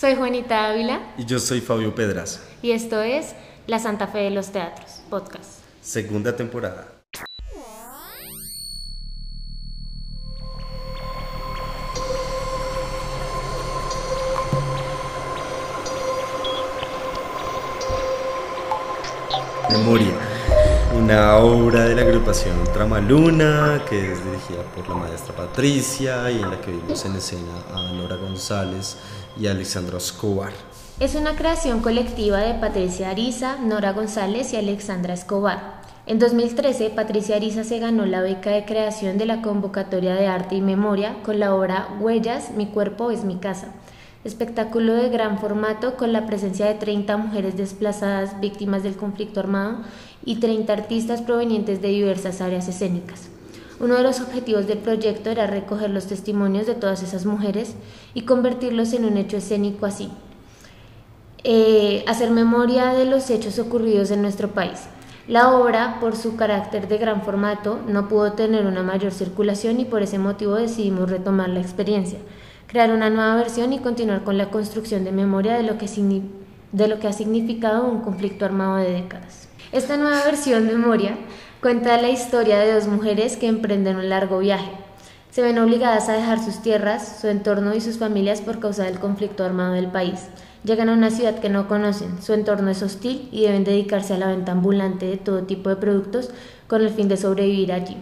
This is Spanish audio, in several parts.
Soy Juanita Ávila. Y yo soy Fabio Pedras. Y esto es La Santa Fe de los Teatros, podcast. Segunda temporada. Memoria, una obra de la agrupación Tramaluna que es dirigida por la maestra Patricia y en la que vimos en escena a Nora González y a Alexandra Escobar. Es una creación colectiva de Patricia Ariza, Nora González y Alexandra Escobar. En 2013, Patricia Ariza se ganó la beca de creación de la convocatoria de arte y memoria con la obra Huellas, mi cuerpo es mi casa espectáculo de gran formato con la presencia de 30 mujeres desplazadas víctimas del conflicto armado y 30 artistas provenientes de diversas áreas escénicas. Uno de los objetivos del proyecto era recoger los testimonios de todas esas mujeres y convertirlos en un hecho escénico así. Eh, hacer memoria de los hechos ocurridos en nuestro país. La obra, por su carácter de gran formato, no pudo tener una mayor circulación y por ese motivo decidimos retomar la experiencia crear una nueva versión y continuar con la construcción de memoria de lo que, de lo que ha significado un conflicto armado de décadas. Esta nueva versión de memoria cuenta la historia de dos mujeres que emprenden un largo viaje. Se ven obligadas a dejar sus tierras, su entorno y sus familias por causa del conflicto armado del país. Llegan a una ciudad que no conocen, su entorno es hostil y deben dedicarse a la venta ambulante de todo tipo de productos con el fin de sobrevivir allí.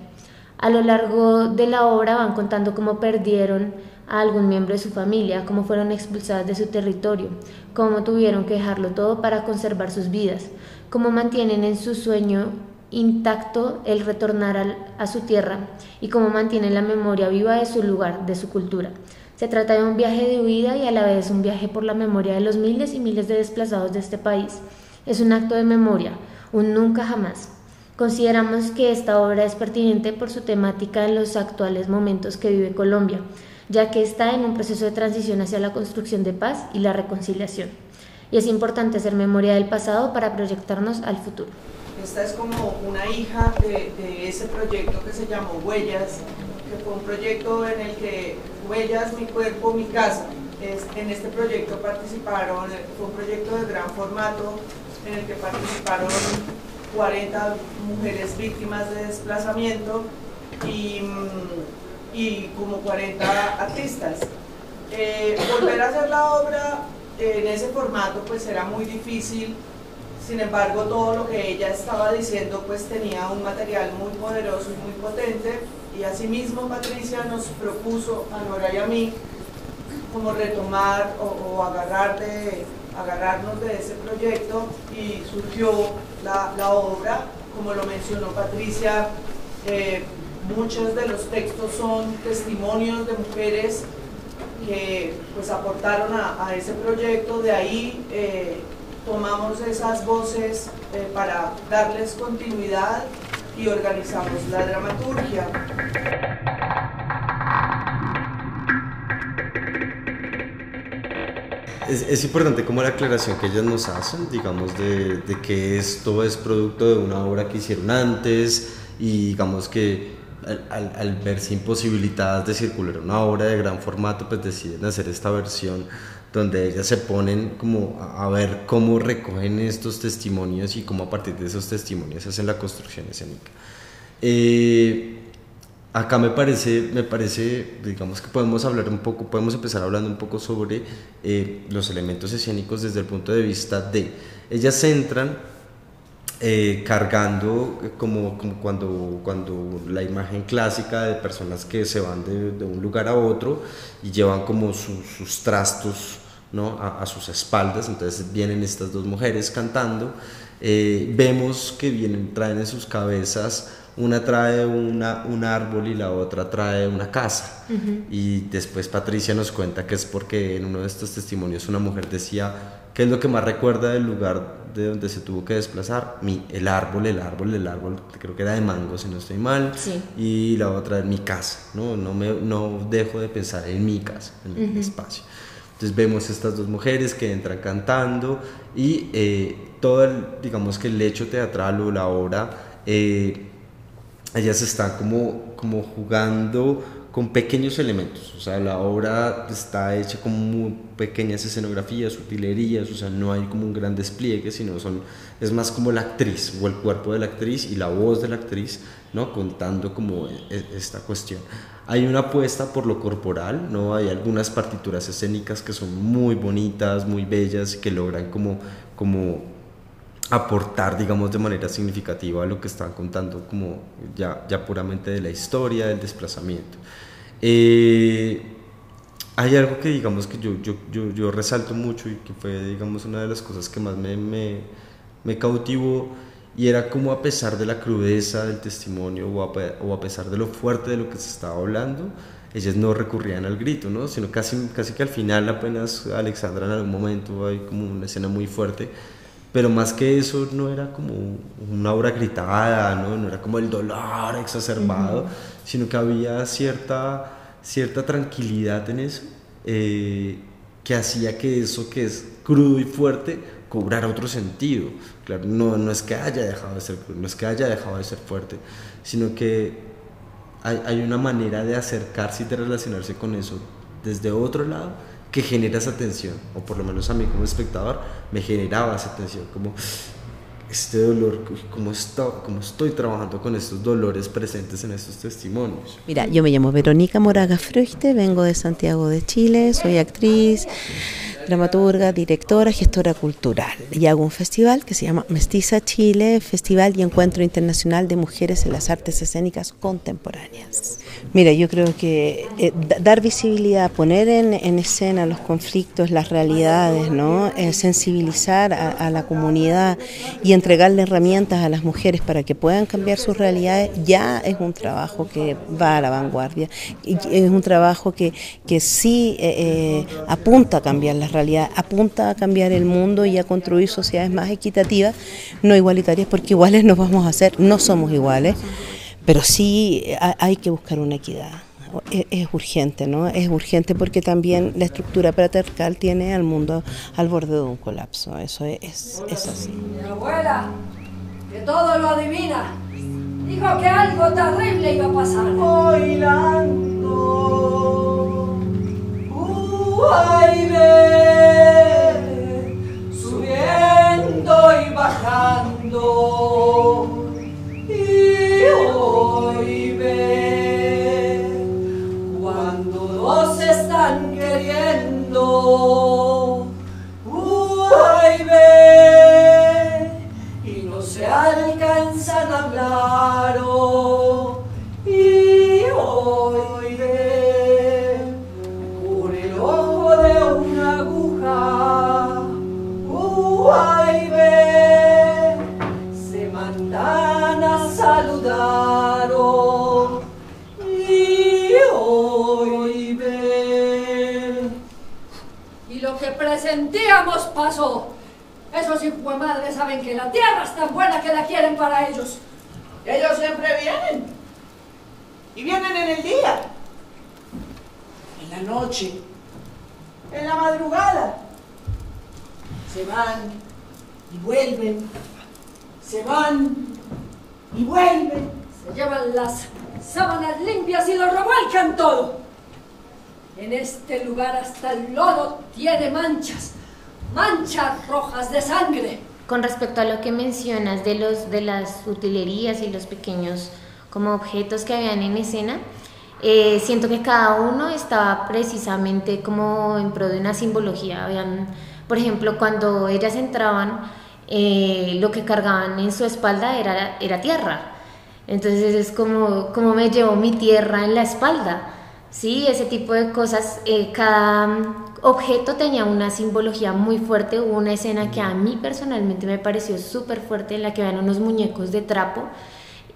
A lo largo de la obra van contando cómo perdieron a algún miembro de su familia, cómo fueron expulsadas de su territorio, cómo tuvieron que dejarlo todo para conservar sus vidas, cómo mantienen en su sueño intacto el retornar a su tierra y cómo mantienen la memoria viva de su lugar, de su cultura. Se trata de un viaje de huida y a la vez un viaje por la memoria de los miles y miles de desplazados de este país. Es un acto de memoria, un nunca jamás. Consideramos que esta obra es pertinente por su temática en los actuales momentos que vive Colombia, ya que está en un proceso de transición hacia la construcción de paz y la reconciliación. Y es importante hacer memoria del pasado para proyectarnos al futuro. Esta es como una hija de, ese proyecto que se llamó Huellas, que fue un proyecto en el que Huellas, mi cuerpo, mi casa. en este proyecto participaron, fue un proyecto de gran formato en el que participaron 40 mujeres víctimas de desplazamiento y mm, y como 40 artistas. Eh, volver a hacer la obra en ese formato pues era muy difícil, sin embargo todo lo que ella estaba diciendo pues tenía un material muy poderoso y muy potente. Y asimismo Patricia nos propuso a Nora y a mí como retomar o, agarrar de, agarrarnos de ese proyecto. Y surgió la, la obra, como lo mencionó Patricia, eh, Muchos de los textos son testimonios de mujeres que pues aportaron a, ese proyecto, de ahí eh, tomamos esas voces eh, para darles continuidad y organizamos la dramaturgia. Es, importante como la aclaración que ellas nos hacen, digamos, de, de, que esto es producto de una obra que hicieron antes y digamos que al, verse imposibilitadas de circular una obra de gran formato, pues deciden hacer esta versión donde ellas se ponen como a, ver cómo recogen estos testimonios y cómo a partir de esos testimonios hacen la construcción escénica. Eh, acá me parece, me parece, digamos que podemos hablar un poco, podemos empezar hablando un poco sobre eh, los elementos escénicos desde el punto de vista de, ellas centran eh, cargando eh, como, como, cuando, cuando la imagen clásica de personas que se van de, de un lugar a otro y llevan como sus trastos ¿no? a, sus espaldas, entonces vienen estas dos mujeres cantando, eh, vemos que vienen, traen en sus cabezas, una trae una, un árbol y la otra trae una casa. Y después Patricia nos cuenta que es porque en uno de estos testimonios una mujer decía, ¿qué es lo que más recuerda del lugar de donde se tuvo que desplazar, mi, el árbol, el árbol, el árbol, creo que era de mango, si no estoy mal, y la otra en mi casa, ¿no? No, me, no dejo de pensar en mi casa, en mi espacio. Entonces vemos estas dos mujeres que entran cantando y eh, todo, el, digamos que el hecho teatral o la obra, eh, ellas están como, como jugando con pequeños elementos, o sea, la obra está hecha con muy pequeñas escenografías, utilerías, o sea, no hay como un gran despliegue, sino son, es más como la actriz o el cuerpo de la actriz y la voz de la actriz, ¿no? Contando como e, esta cuestión. Hay una apuesta por lo corporal, ¿no? Hay algunas partituras escénicas que son muy bonitas, muy bellas, que logran como, como aportar, digamos, de manera significativa a lo que están contando, como ya, ya puramente de la historia, del desplazamiento. Eh, hay algo que, digamos, que yo, yo, yo, yo, resalto mucho y que fue, digamos, una de las cosas que más me, me, me cautivó y era como a pesar de la crudeza del testimonio o a, o a, pesar de lo fuerte de lo que se estaba hablando, ellas no recurrían al grito, ¿no? sino casi, casi que al final apenas Alexandra en algún momento hay como una escena muy fuerte, pero más que eso no era como una obra gritada, no, no era como el dolor exacerbado, sino que había cierta, cierta tranquilidad en eso, eh, que hacía que eso que es crudo y fuerte cobrara otro sentido. Claro, no, no es que haya dejado de ser crudo, no es que haya dejado de ser fuerte, sino que hay, hay una manera de acercarse y de relacionarse con eso desde otro lado que genera esa tensión, o por lo menos a mí como espectador me generaba esa tensión, como este dolor, cómo, cómo estoy trabajando con estos dolores presentes en estos testimonios. Mira, yo me llamo Verónica Moraga Fruchte, vengo de Santiago de Chile, soy actriz, dramaturga, directora, gestora cultural y hago un festival que se llama Mestiza Chile, Festival y Encuentro Internacional de Mujeres en las Artes Escénicas Contemporáneas. Mira, yo creo que eh, dar visibilidad, poner en, escena los conflictos, las realidades, ¿no? Eh, sensibilizar a, la comunidad y entregarle herramientas a las mujeres para que puedan cambiar sus realidades, ya es un trabajo que va a la vanguardia. Y es un trabajo que, que sí eh, apunta a cambiar las realidades, apunta a cambiar el mundo y a construir sociedades más equitativas, no igualitarias, porque iguales nos vamos a hacer, no somos iguales pero sí hay que buscar una equidad. Es, urgente, ¿no? Es urgente porque también la estructura patriarcal tiene al mundo al borde de un colapso. Eso es, es así. Mi abuela, que todo lo adivina, dijo que algo terrible iba a pasar. Bailando, uh, subiendo que presentíamos pasó. Esos hijos de madre saben que la tierra es tan buena que la quieren para ellos. Ellos siempre vienen. Y vienen en el día. En la noche. En la madrugada. Se van y vuelven. Se van y vuelven. Se llevan las sábanas limpias y lo revuelcan todo. En este lugar hasta el lodo tiene manchas manchas rojas de sangre. Con respecto a lo que mencionas de, los, de las utilerías y los pequeños como objetos que habían en escena, eh, siento que cada uno estaba precisamente como en pro de una simbología. Habían, por ejemplo, cuando ellas entraban, eh, lo que cargaban en su espalda era, era tierra. Entonces es como, como me llevó mi tierra en la espalda. Sí, ese tipo de cosas, eh, cada objeto tenía una simbología muy fuerte. Hubo una escena que a mí personalmente me pareció súper fuerte en la que vean unos muñecos de trapo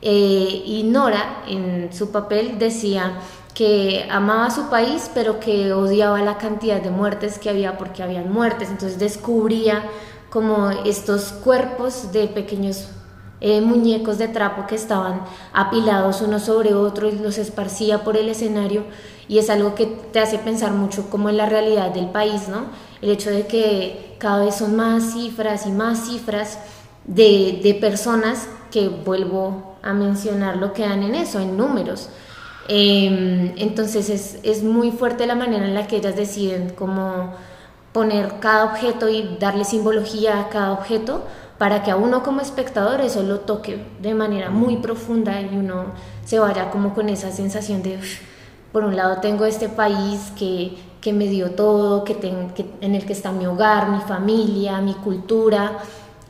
eh, y Nora en su papel decía que amaba su país pero que odiaba la cantidad de muertes que había porque habían muertes. Entonces descubría como estos cuerpos de pequeños eh, muñecos de trapo que estaban apilados uno sobre otro y los esparcía por el escenario y es algo que te hace pensar mucho como en la realidad del país, ¿no? El hecho de que cada vez son más cifras y más cifras de, personas que vuelvo a mencionar lo que dan en eso, en números. Em, entonces es, es, muy fuerte la manera en la que ellas deciden cómo poner cada objeto y darle simbología a cada objeto para que a uno como espectador eso lo toque de manera muy profunda y uno se vaya como con esa sensación de, por un lado tengo este país que, que me dio todo, que, que en el que está mi hogar, mi familia, mi cultura,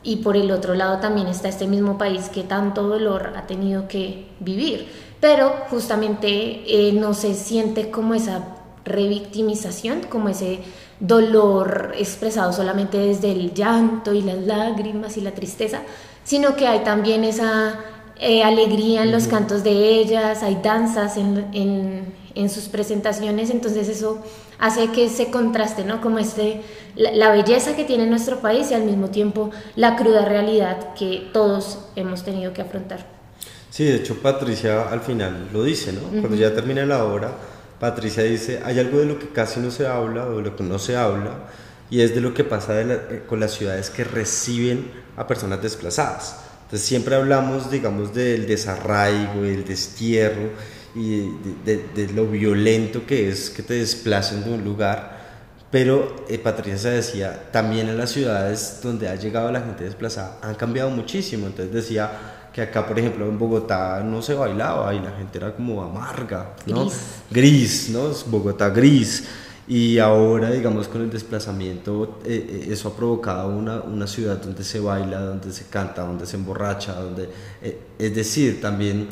y por el otro lado también está este mismo país que tanto dolor ha tenido que vivir, pero justamente eh, no se siente como esa revictimización, como ese dolor expresado solamente desde el llanto y las lágrimas y la tristeza, sino que hay también esa eh, alegría en los cantos de ellas, hay danzas en, en, en, sus presentaciones, entonces eso hace que se contraste, ¿no? Como este, la, la, belleza que tiene nuestro país y al mismo tiempo la cruda realidad que todos hemos tenido que afrontar. Sí, de hecho Patricia al final lo dice, ¿no? Cuando ya termina la obra, Patricia dice, hay algo de lo que casi no se habla o de lo que no se habla, y es de lo que pasa eh, con las ciudades que reciben a personas desplazadas. Entonces siempre hablamos, digamos, del desarraigo, del destierro y de, lo violento que es que te desplacen de un lugar, pero eh, Patricia decía, también en las ciudades donde ha llegado la gente desplazada han cambiado muchísimo, entonces decía que acá, por ejemplo, en Bogotá no se bailaba y la gente era como amarga, ¿no? Gris, gris ¿no? Bogotá gris. Y ahora, digamos, con el desplazamiento, eh, eso ha provocado una, una, ciudad donde se baila, donde se canta, donde se emborracha, donde... Eh, es decir, también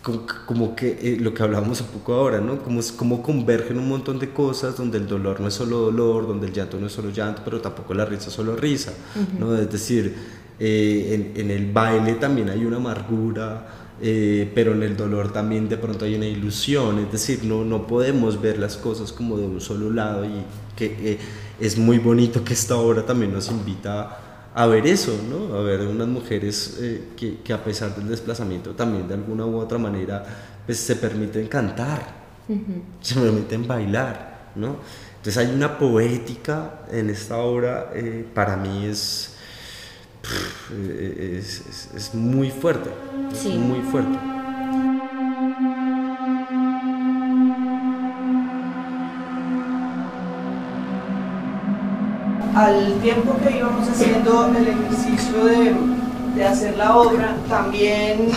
como, como que eh, lo que hablábamos un poco ahora, ¿no? Como, como convergen un montón de cosas donde el dolor no es solo dolor, donde el llanto no es solo llanto, pero tampoco la risa es solo risa, uh -huh. ¿no? Es decir, eh, en, en, el baile también hay una amargura, eh, pero en el dolor también de pronto hay una ilusión, es decir, no, no podemos ver las cosas como de un solo lado y que eh, es muy bonito que esta obra también nos invita a ver eso, ¿no? a ver unas mujeres eh, que, que, a pesar del desplazamiento también de alguna u otra manera pues, se permiten cantar, uh -huh. se permiten bailar. ¿no? Entonces hay una poética en esta obra, para mí es es, es, es, muy fuerte, sí. muy fuerte. Al tiempo que íbamos haciendo el ejercicio de, de hacer la obra, también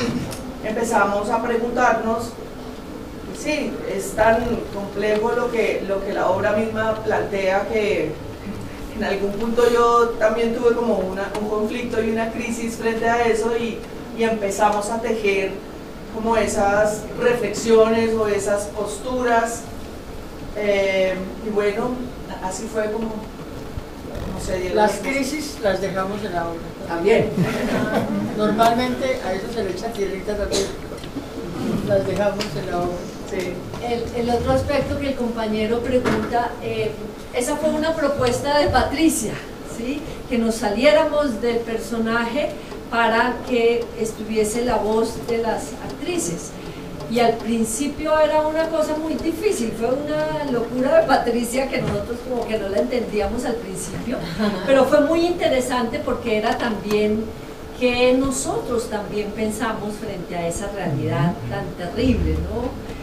empezamos a preguntarnos sí, es tan complejo lo que, lo que la obra misma plantea que en algún punto yo también tuve como una, un conflicto y una crisis frente a eso y, y, empezamos a tejer como esas reflexiones o esas posturas eh, y bueno, así fue como, sé, Diego, Las crisis las dejamos en la obra. También. Normalmente a eso se le echa tierrita también. Las dejamos en la obra. El, otro aspecto que el compañero pregunta, eh, esa fue una propuesta de Patricia, ¿sí? que nos saliéramos del personaje para que estuviese la voz de las actrices. Y al principio era una cosa muy difícil, fue una locura de Patricia que nosotros como que no la entendíamos al principio, pero fue muy interesante porque era también que nosotros también pensamos frente a esa realidad tan terrible, ¿no?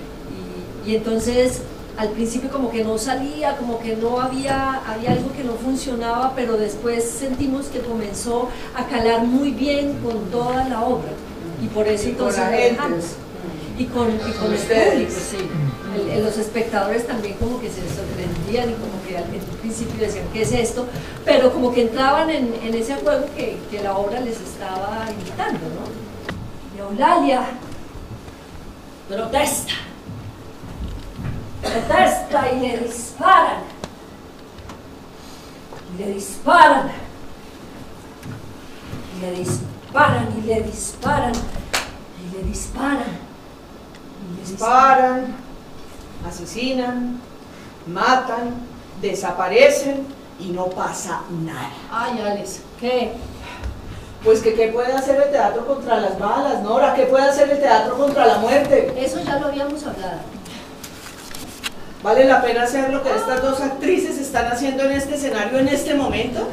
Y entonces al principio como que no salía, como que no había, había algo que no funcionaba, pero después sentimos que comenzó a calar muy bien con toda la obra. Y por eso y entonces con la gente. Y con, y con el público, sí. El, el, los espectadores también como que se sorprendían y como que al principio decían, ¿qué es esto? Pero como que entraban en, en ese juego que, que, la obra les estaba invitando, ¿no? Y Eulalia protesta protesta y le disparan. Y le disparan. Y le disparan y le disparan. Y le disparan. Y le disparan, asesinan, matan, desaparecen y no pasa nada. Ay, Alex, ¿qué? Pues que qué puede hacer el teatro contra las balas, Nora, qué puede hacer el teatro contra la muerte. Eso ya lo habíamos hablado. ¿Vale la pena hacer lo que estas dos actrices están haciendo en este escenario en este momento?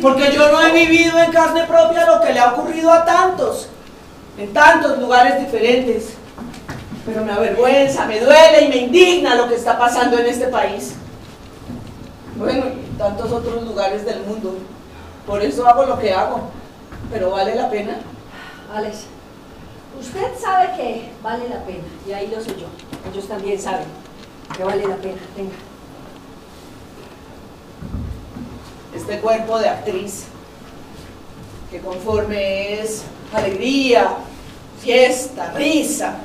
Porque yo no he vivido en carne propia lo que le ha ocurrido a tantos. en tantos lugares diferentes, pero me avergüenza, me duele y me indigna lo que está pasando en este país. Bueno, y tantos otros lugares del mundo. Por eso hago lo que hago, pero vale la pena. Alex, usted sabe que vale la pena, y ahí lo sé yo. Ellos también saben que vale la pena. Venga. Este cuerpo de actriz, que conforme es alegría, fiesta, risa,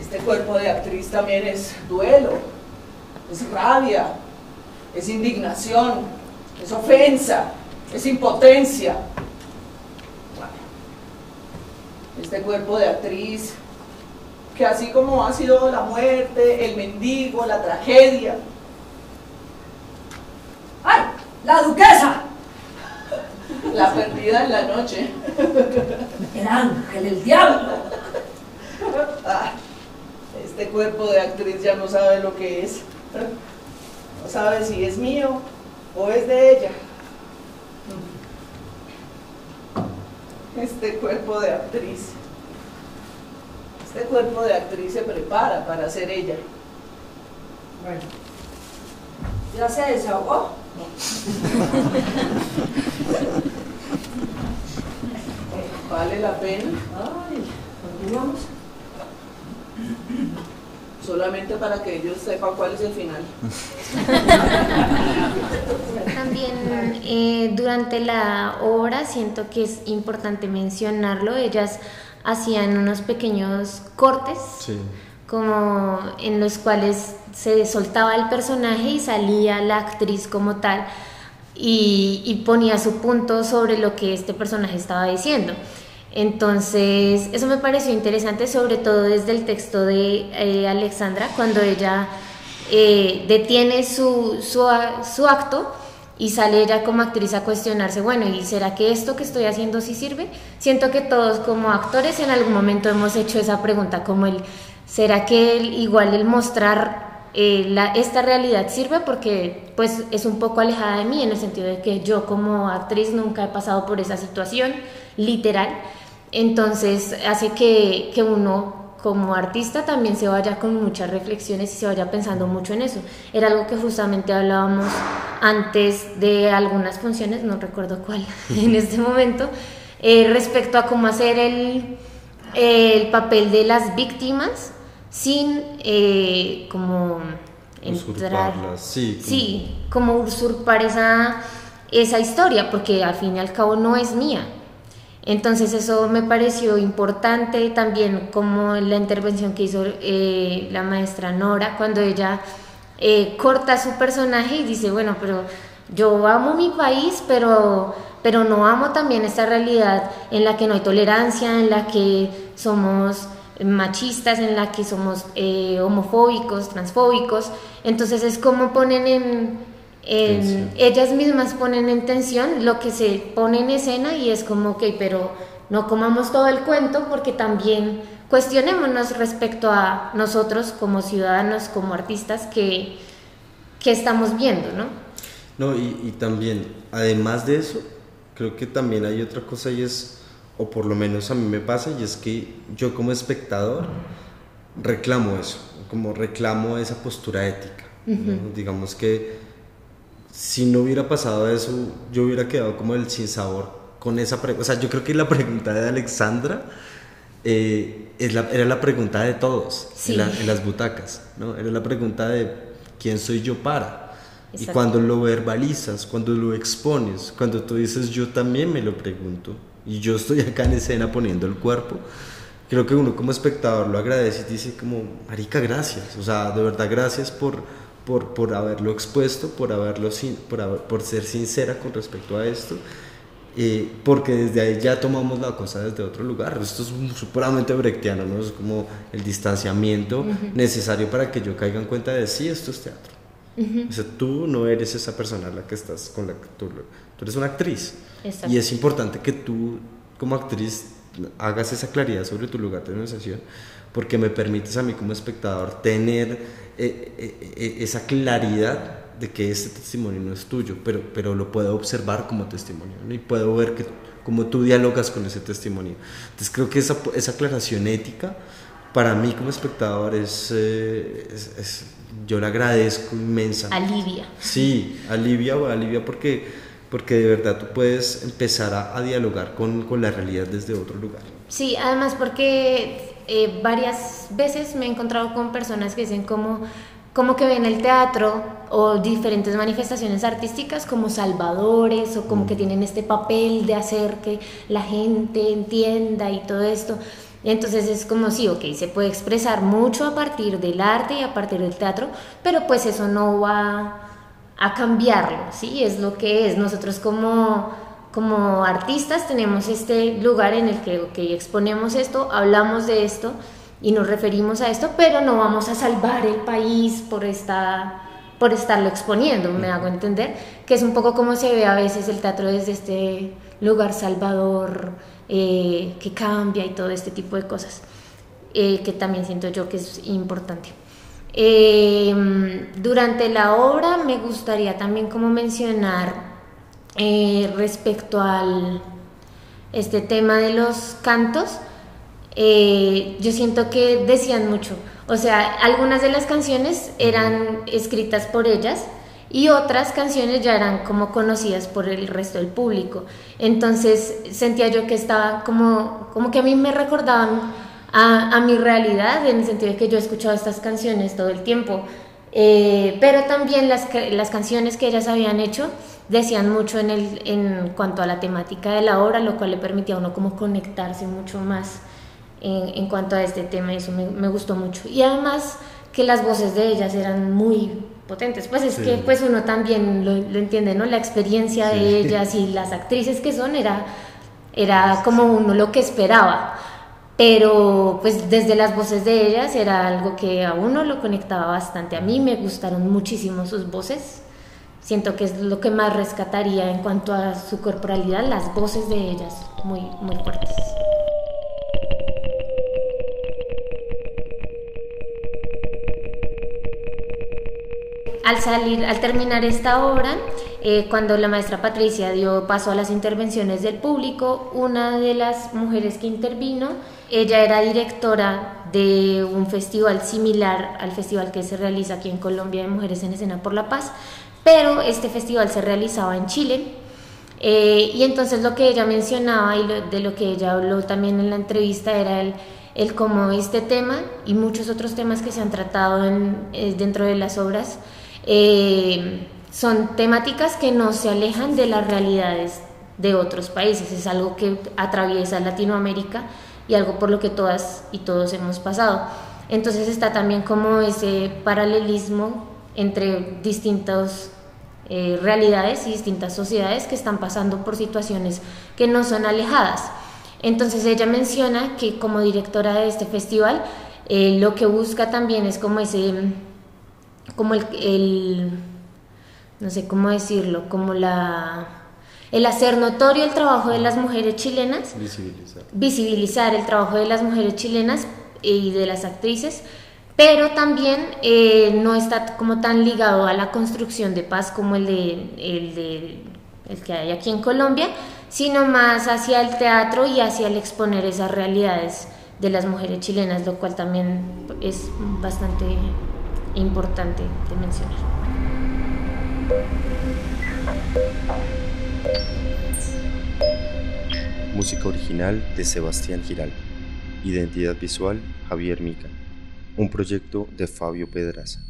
este cuerpo de actriz también es duelo, es rabia, es indignación, es ofensa, es impotencia. Este cuerpo de actriz, que así como ha sido la muerte, el mendigo, la tragedia, ¡Ay! ¡La duquesa! la perdida en la noche, El ángel, el diablo. ah, este cuerpo de actriz ya no sabe lo que es. No sabe si es mío o es de ella. Este cuerpo de actriz. Este cuerpo de actriz se prepara para ser ella. Bueno. ¿Ya se desahogó? Vale la pena Ay, continuamos. solamente para que ellos sepan cuál es el final. También eh, durante la obra siento que es importante mencionarlo, ellas hacían unos pequeños cortes Sí. como en los cuales se soltaba el personaje y salía la actriz como tal y, y ponía su punto sobre lo que este personaje estaba diciendo. Entonces, eso me pareció interesante, sobre todo desde el texto de eh, Alexandra, cuando ella eh, detiene su, su, su acto y sale ella como actriz a cuestionarse, bueno, ¿y será que esto que estoy haciendo sí sirve? Siento que todos como actores en algún momento hemos hecho esa pregunta, como el, ¿será que igual el mostrar eh, esta realidad sirve? Porque pues es un poco alejada de mí en el sentido de que yo como actriz nunca he pasado por esa situación, literal. Entonces hace que, que uno como artista también se vaya con muchas reflexiones y se vaya pensando mucho en eso. Era algo que justamente hablábamos antes de algunas funciones, no recuerdo cuál en este momento, eh, respecto a cómo hacer el, el papel de las víctimas sin eh, como entrar Usurparlas, sí, como- sí como usurpar esa esa historia porque al fin y al cabo no es mía entonces eso me pareció importante también como la intervención que hizo eh, la maestra Nora cuando ella eh, corta su personaje y dice bueno pero yo amo mi país pero pero no amo también esta realidad en la que no hay tolerancia en la que somos machistas, en la que somos eh, homofóbicos, transfóbicos. Entonces es como ponen en, Tensión. ellas mismas ponen en tensión lo que se pone en escena y es como, ok, pero no comamos todo el cuento porque también cuestionémonos respecto a nosotros como ciudadanos, como artistas que, que estamos viendo, ¿no? No, y, y también, además de eso, creo que también hay otra cosa y es, o por lo menos a mí me pasa, y es que yo como espectador reclamo eso, como reclamo esa postura ética. ¿no? Digamos que si no hubiera pasado eso, yo hubiera quedado como el sinsabor con esa pregunta. O sea, yo creo que la pregunta de Alexandra eh, es la- era la pregunta de todos Sí. en, la- en las butacas, ¿no? Era la pregunta de quién soy yo para. Y cuando lo verbalizas, cuando lo expones, cuando tú dices yo también me lo pregunto y yo estoy acá en escena poniendo el cuerpo, creo que uno como espectador lo agradece y dice como, marica, gracias, o sea, de verdad gracias por, por, por haberlo expuesto, por, haberlo sin- por, haber- por ser sincera con respecto a esto, eh, porque desde ahí ya tomamos la cosa desde otro lugar. Esto es puramente brechtiano, ¿no? Es como el distanciamiento necesario para que yo caiga en cuenta de sí, esto es teatro. O sea, tú no eres esa persona la que estás con la que tú, tú eres una actriz. Exacto. Y es importante que tú, como actriz, hagas esa claridad sobre tu lugar de negociación, porque me permites a mí como espectador tener eh, eh, eh, esa claridad de que este testimonio no es tuyo, pero, pero lo puedo observar como testimonio y puedo ver que, cómo tú dialogas con ese testimonio. Entonces creo que esa, esa aclaración ética para mí como espectador es, eh, es, yo le agradezco inmensa. Alivia. Sí, alivia o alivia porque, porque de verdad tú puedes empezar a, a dialogar con, con, la realidad desde otro lugar. Sí, además porque eh, varias veces me he encontrado con personas que dicen como como que ven el teatro o diferentes manifestaciones artísticas como salvadores o como que tienen este papel de hacer que la gente entienda y todo esto. Entonces es como si, ok, se puede expresar mucho a partir del arte y a partir del teatro, pero pues eso no va a cambiarlo, ¿sí? Es lo que es. Nosotros como, como artistas tenemos este lugar en el que, exponemos esto, hablamos de esto y nos referimos a esto, pero no vamos a salvar el país por estarlo exponiendo, me hago entender, que es un poco como se ve a veces el teatro desde este lugar salvador, eh, que cambia y todo este tipo de cosas, eh, que también siento yo que es importante. Eh, durante la obra me gustaría también como mencionar respecto al este tema de los cantos, yo siento que decían mucho, o sea, algunas de las canciones eran escritas por ellas, y otras canciones ya eran como conocidas por el resto del público. Entonces sentía yo que estaba como, como que a mí me recordaban a, mi realidad, en el sentido de que yo he escuchado estas canciones todo el tiempo. Eh, pero también las, las canciones que ellas habían hecho decían mucho en, el, en cuanto a la temática de la obra, lo cual le permitía a uno como conectarse mucho más en, en cuanto a este tema, y eso me, me gustó mucho. Y además que las voces de ellas eran muy potentes. Pues es que pues uno también lo, entiende, ¿no? La experiencia de ellas y las actrices que son era, era como uno lo que esperaba. Pero pues desde las voces de ellas era algo que a uno lo conectaba bastante. A mí me gustaron muchísimo sus voces. Siento que es lo que más rescataría en cuanto a su corporalidad, las voces de ellas, muy, muy fuertes. al salir, al terminar esta obra, eh, cuando la maestra Patricia dio paso a las intervenciones del público, una de las mujeres que intervino, ella era directora de un festival similar al festival que se realiza aquí en Colombia de Mujeres en Escena por la Paz, pero este festival se realizaba en Chile. Eh, y entonces lo que ella mencionaba y de lo que ella habló también en la entrevista era el, el cómo este tema y muchos otros temas que se han tratado en, eh, dentro de las obras eh, son temáticas que no se alejan de las realidades de otros países, es algo que atraviesa Latinoamérica y algo por lo que todas y todos hemos pasado. Entonces está también como ese paralelismo entre distintas eh, realidades y distintas sociedades que están pasando por situaciones que no son alejadas. Entonces ella menciona que como directora de este festival, eh, lo que busca también es como ese como el, no sé cómo decirlo, como la, el hacer notorio el trabajo de las mujeres chilenas, visibilizar, visibilizar el trabajo de las mujeres chilenas y de las actrices, pero también eh, no está como tan ligado a la construcción de paz como el de, el de el que hay aquí en Colombia, sino más hacia el teatro y hacia el exponer esas realidades de las mujeres chilenas, lo cual también es bastante importante de mencionar. Música original de Sebastián Giral. Identidad visual Javier Mica. Un proyecto de Fabio Pedraza.